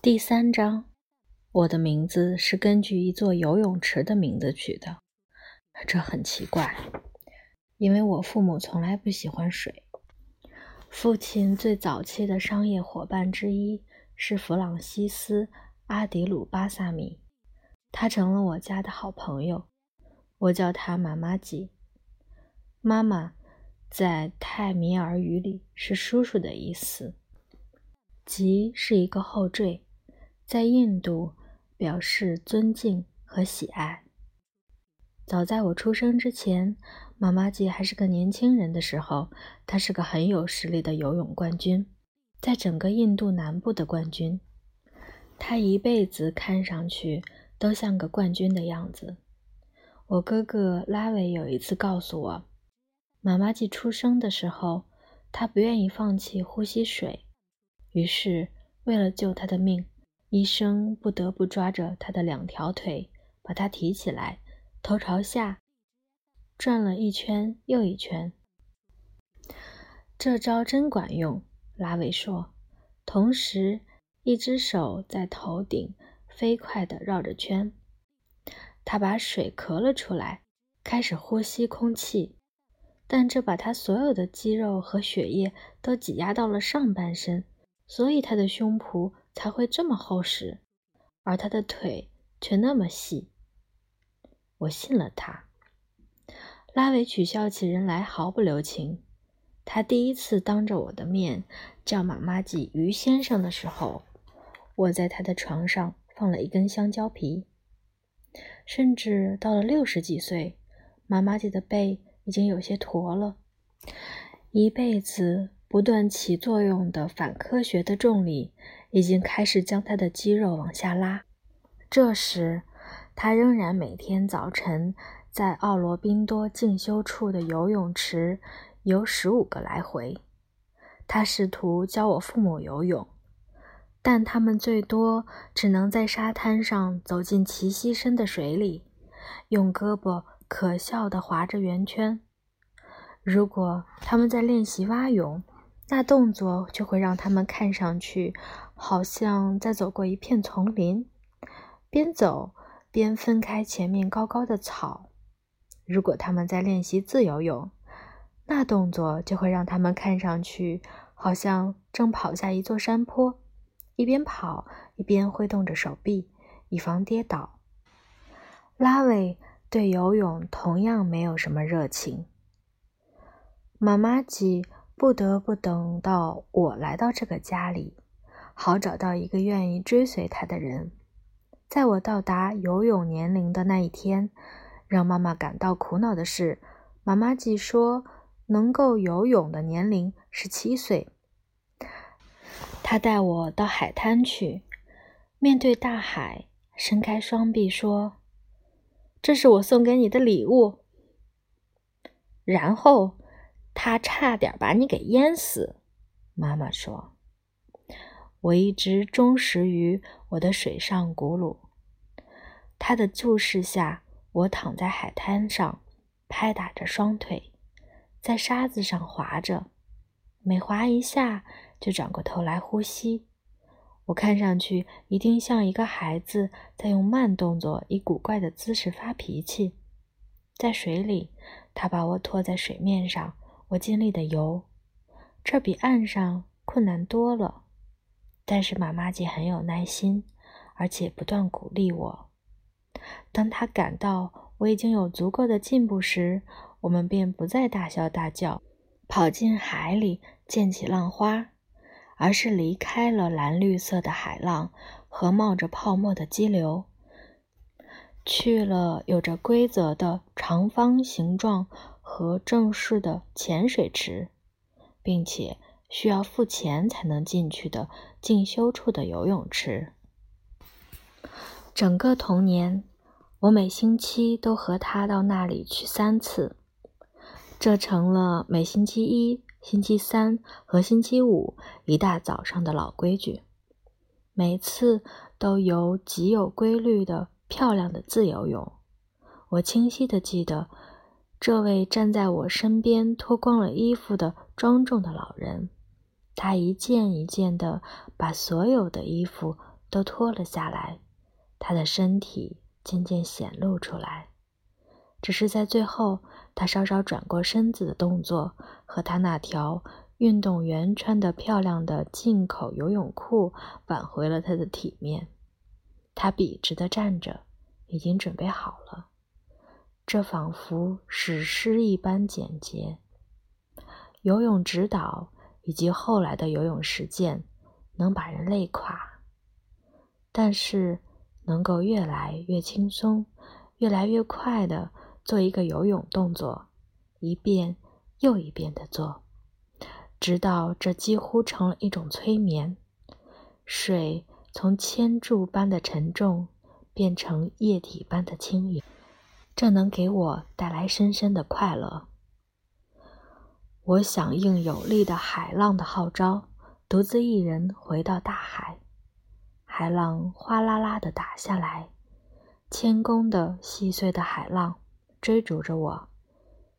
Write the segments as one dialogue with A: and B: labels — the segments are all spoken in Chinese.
A: 第三章，我的名字是根据一座游泳池的名字取的。这很奇怪，因为我父母从来不喜欢水。父亲最早期的商业伙伴之一是弗朗西斯·阿迪鲁巴萨米，他成了我家的好朋友。我叫他妈妈吉。妈妈在泰米尔语里是叔叔的意思。吉是一个后缀。在印度，表示尊敬和喜爱。早在我出生之前，妈妈吉还是个年轻人的时候，他是个很有实力的游泳冠军，在整个印度南部的冠军。他一辈子看上去都像个冠军的样子。我哥哥拉维有一次告诉我，妈妈吉出生的时候，他不愿意放弃呼吸水，于是为了救他的命。医生不得不抓着他的两条腿，把他提起来，头朝下转了一圈又一圈。这招真管用，拉维说。同时，一只手在头顶飞快地绕着圈。他把水咳了出来，开始呼吸空气，但这把他所有的肌肉和血液都挤压到了上半身，所以他的胸脯。才会这么厚实，而他的腿却那么细。我信了他。拉维取笑起人来毫不留情。他第一次当着我的面叫妈妈吉于先生的时候，我在他的床上放了一根香蕉皮。甚至到了六十几岁，妈妈吉的背已经有些驼了。一辈子不断起作用的反科学的重力。已经开始将他的肌肉往下拉。这时，他仍然每天早晨在奥罗宾多进修处的游泳池游十五个来回。他试图教我父母游泳，但他们最多只能在沙滩上走进齐膝深的水里，用胳膊可笑地划着圆圈。如果他们在练习蛙泳，那动作就会让他们看上去好像在走过一片丛林，边走边分开前面高高的草。如果他们在练习自由泳，那动作就会让他们看上去好像正跑下一座山坡，一边跑一边挥动着手臂，以防跌倒。拉维对游泳同样没有什么热情。妈妈吉。不得不等到我来到这个家里，好找到一个愿意追随他的人。在我到达游泳年龄的那一天，让妈妈感到苦恼的是，妈妈既说能够游泳的年龄是七岁。他带我到海滩去，面对大海，伸开双臂说：“这是我送给你的礼物。”然后。他差点把你给淹死，妈妈说。我一直忠实于我的水上古鲁。他的注视下，我躺在海滩上，拍打着双腿，在沙子上滑着，每滑一下就转过头来呼吸。我看上去一定像一个孩子在用慢动作、以古怪的姿势发脾气。在水里，他把我拖在水面上。我尽力的游，这比岸上困难多了。但是妈妈姐很有耐心，而且不断鼓励我。当她感到我已经有足够的进步时，我们便不再大笑大叫，跑进海里溅起浪花，而是离开了蓝绿色的海浪和冒着泡沫的激流，去了有着规则的长方形状。和正式的浅水池，并且需要付钱才能进去的进修处的游泳池。整个童年，我每星期都和他到那里去三次，这成了每星期一、星期三和星期五一大早上的老规矩。每次都游极有规律的漂亮的自由泳。我清晰的记得。这位站在我身边脱光了衣服的庄重的老人，他一件一件地把所有的衣服都脱了下来，他的身体渐渐显露出来。只是在最后，他稍稍转过身子的动作，和他那条运动员穿的漂亮的进口游泳裤挽回了他的体面。他笔直地站着，已经准备好了。这仿佛史诗一般简洁。游泳指导以及后来的游泳实践能把人累垮，但是能够越来越轻松、越来越快的做一个游泳动作，一遍又一遍的做，直到这几乎成了一种催眠。水从铅柱般的沉重变成液体般的轻盈，这能给我带来深深的快乐。我响应有力的海浪的号召，独自一人回到大海。海浪哗啦啦地打下来，千公的细碎的海浪追逐着我，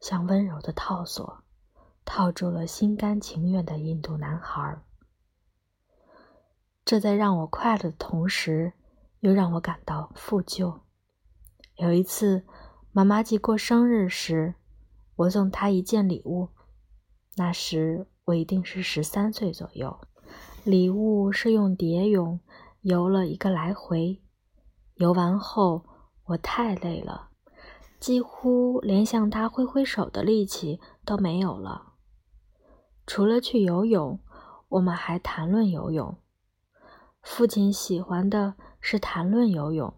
A: 像温柔的套索，套住了心甘情愿的印度男孩。这在让我快乐的同时，又让我感到负疚。有一次，妈妈记过生日时，我送她一件礼物。那时我一定是十三岁左右，礼物是用蝶泳游了一个来回。游完后，我太累了，几乎连向他挥挥手的力气都没有了。除了去游泳，我们还谈论游泳。父亲喜欢的是谈论游泳，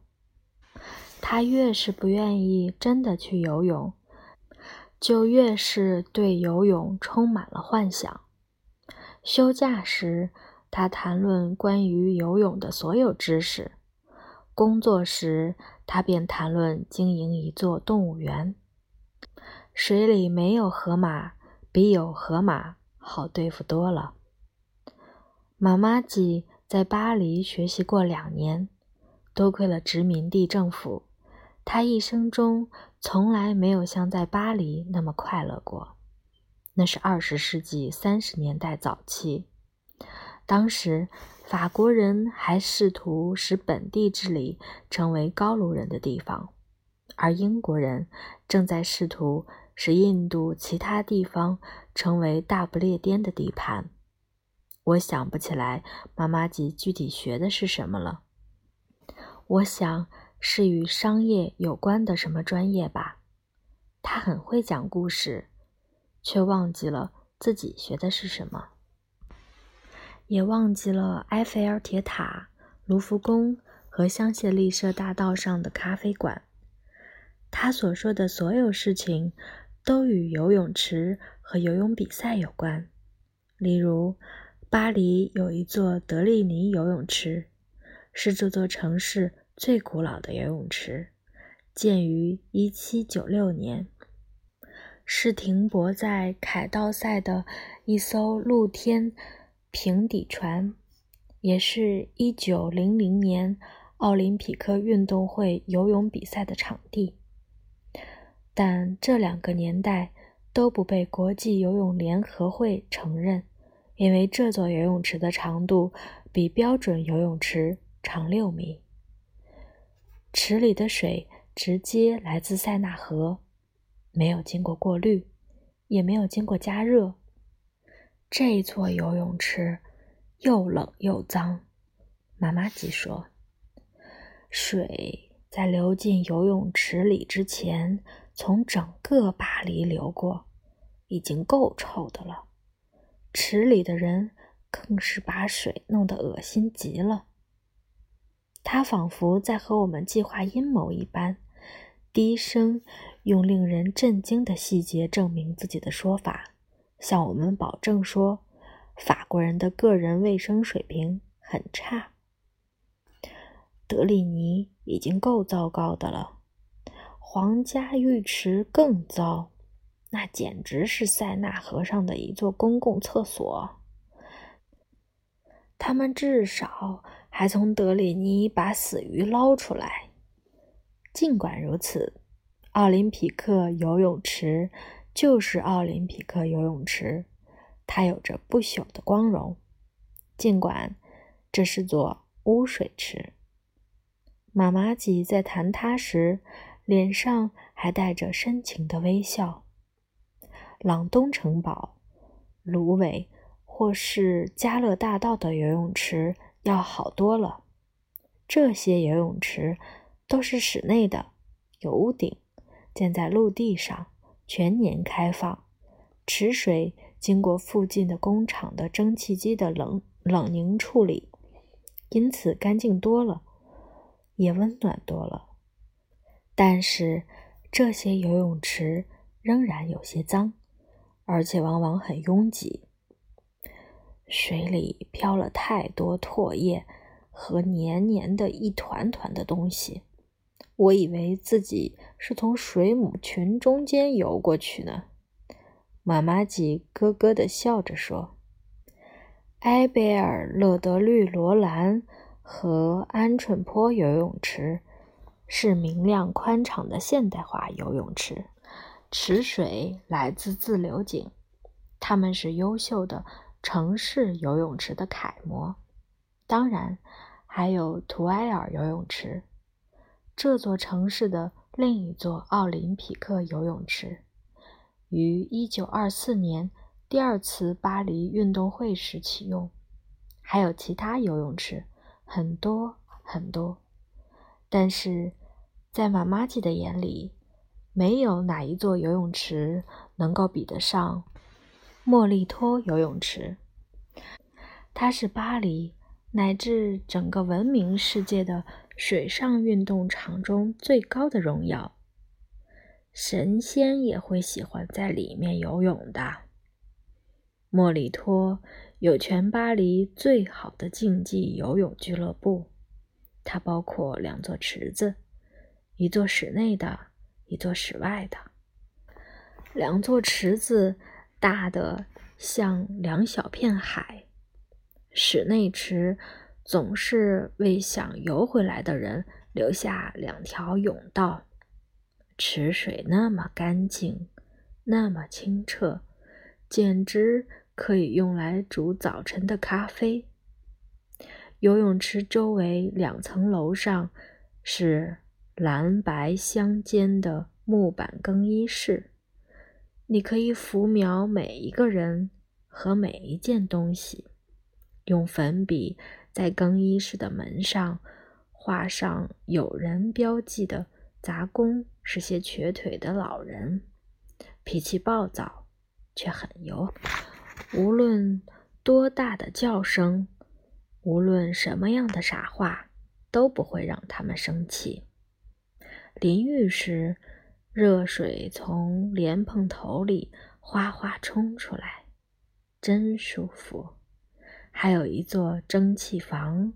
A: 他越是不愿意真的去游泳。就越是对游泳充满了幻想。休假时，他谈论关于游泳的所有知识；工作时，他便谈论经营一座动物园。水里没有河马，比有河马好对付多了。妈妈吉在巴黎学习过两年，多亏了殖民地政府。他一生中从来没有像在巴黎那么快乐过。那是二十世纪三十年代早期，当时法国人还试图使本地治理成为高卢人的地方，而英国人正在试图使印度其他地方成为大不列颠的地盘。我想不起来妈妈吉具体学的是什么了。我想。是与商业有关的什么专业吧？他很会讲故事，却忘记了自己学的是什么，也忘记了埃菲尔铁塔、卢浮宫和香榭丽舍大道上的咖啡馆。他所说的所有事情都与游泳池和游泳比赛有关。例如，巴黎有一座德利尼游泳池，是这座城市。最古老的游泳池建于1796年，是停泊在凯道塞的一艘露天平底船，也是一九零零年奥林匹克运动会游泳比赛的场地。但这两个年代都不被国际游泳联合会承认，因为这座游泳池的长度比标准游泳池长六米。池里的水直接来自塞纳河，没有经过过滤，也没有经过加热。这座游泳池又冷又脏。妈妈吉说：“水在流进游泳池里之前，从整个巴黎流过，已经够臭的了。池里的人更是把水弄得恶心极了。”他仿佛在和我们计划阴谋一般，低声用令人震惊的细节证明自己的说法，向我们保证说，法国人的个人卫生水平很差。德里尼已经够糟糕的了，皇家浴池更糟，那简直是塞纳河上的一座公共厕所。他们至少。还从德里尼把死鱼捞出来。尽管如此，奥林匹克游泳池就是奥林匹克游泳池，它有着不朽的光荣。尽管这是座污水池。妈妈吉在谈它时，脸上还带着深情的微笑。朗东城堡、芦苇或是加勒大道的游泳池要好多了。这些游泳池都是室内的，有屋顶，建在陆地上，全年开放。池水经过附近的工厂的蒸汽机的冷冷凝处理，因此干净多了。也温暖多了，但是这些游泳池仍然有些脏，而且往往很拥挤。水里飘了太多唾液和黏黏的一团团的东西，我以为自己是从水母群中间游过去呢。妈妈吉咯咯地笑着说：“埃贝尔勒德绿罗兰。”和鹌鹑坡游泳池是明亮宽敞的现代化游泳池，池水来自自流井，它们是优秀的城市游泳池的楷模。当然，还有图埃尔游泳池，这座城市的另一座奥林匹克游泳池，于1924年第二次巴黎运动会时启用。还有其他游泳池。很多很多，但是在妈妈吉的眼里，没有哪一座游泳池能够比得上莫利托游泳池。它是巴黎乃至整个文明世界的水上运动场中最高的荣耀。神仙也会喜欢在里面游泳的。莫里托。有全巴黎最好的竞技游泳俱乐部，它包括两座池子，一座室内的，一座室外的。两座池子大的像两小片海。室内池总是为想游回来的人留下两条甬道。池水那么干净，那么清澈，简直。可以用来煮早晨的咖啡。游泳池周围两层楼上是蓝白相间的木板更衣室，你可以浮描每一个人和每一件东西，用粉笔在更衣室的门上画上有人标记的杂工是些瘸腿的老人，脾气暴躁，却很油。无论多大的叫声，无论什么样的傻话，都不会让他们生气。淋浴时，热水从莲蓬头里哗哗冲出来，真舒服。还有一座蒸汽房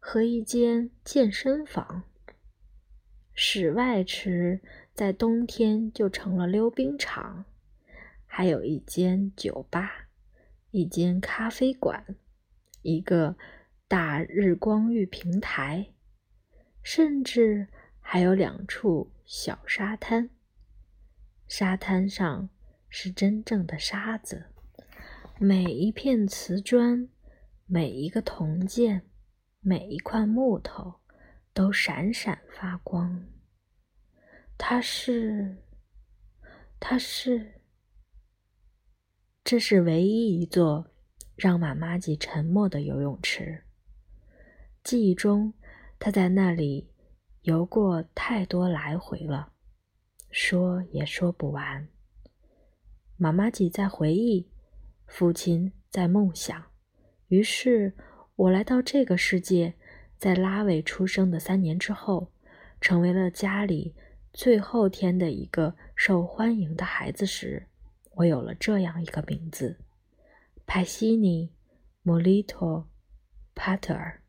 A: 和一间健身房。室外池在冬天就成了溜冰场，还有一间酒吧。一间咖啡馆，一个大日光浴平台，甚至还有两处小沙滩。沙滩上是真正的沙子，每一片瓷砖、每一个铜件、每一块木头都闪闪发光。它是，它是。这是唯一一座让妈妈吉沉默的游泳池。记忆中，他在那里游过太多来回了，说也说不完。妈妈吉在回忆，父亲在梦想。于是，我来到这个世界，在拉维出生的三年之后，成为了家里最后天的一个受欢迎的孩子时。我有了这样一个名字：派西尼·莫里托·帕特尔。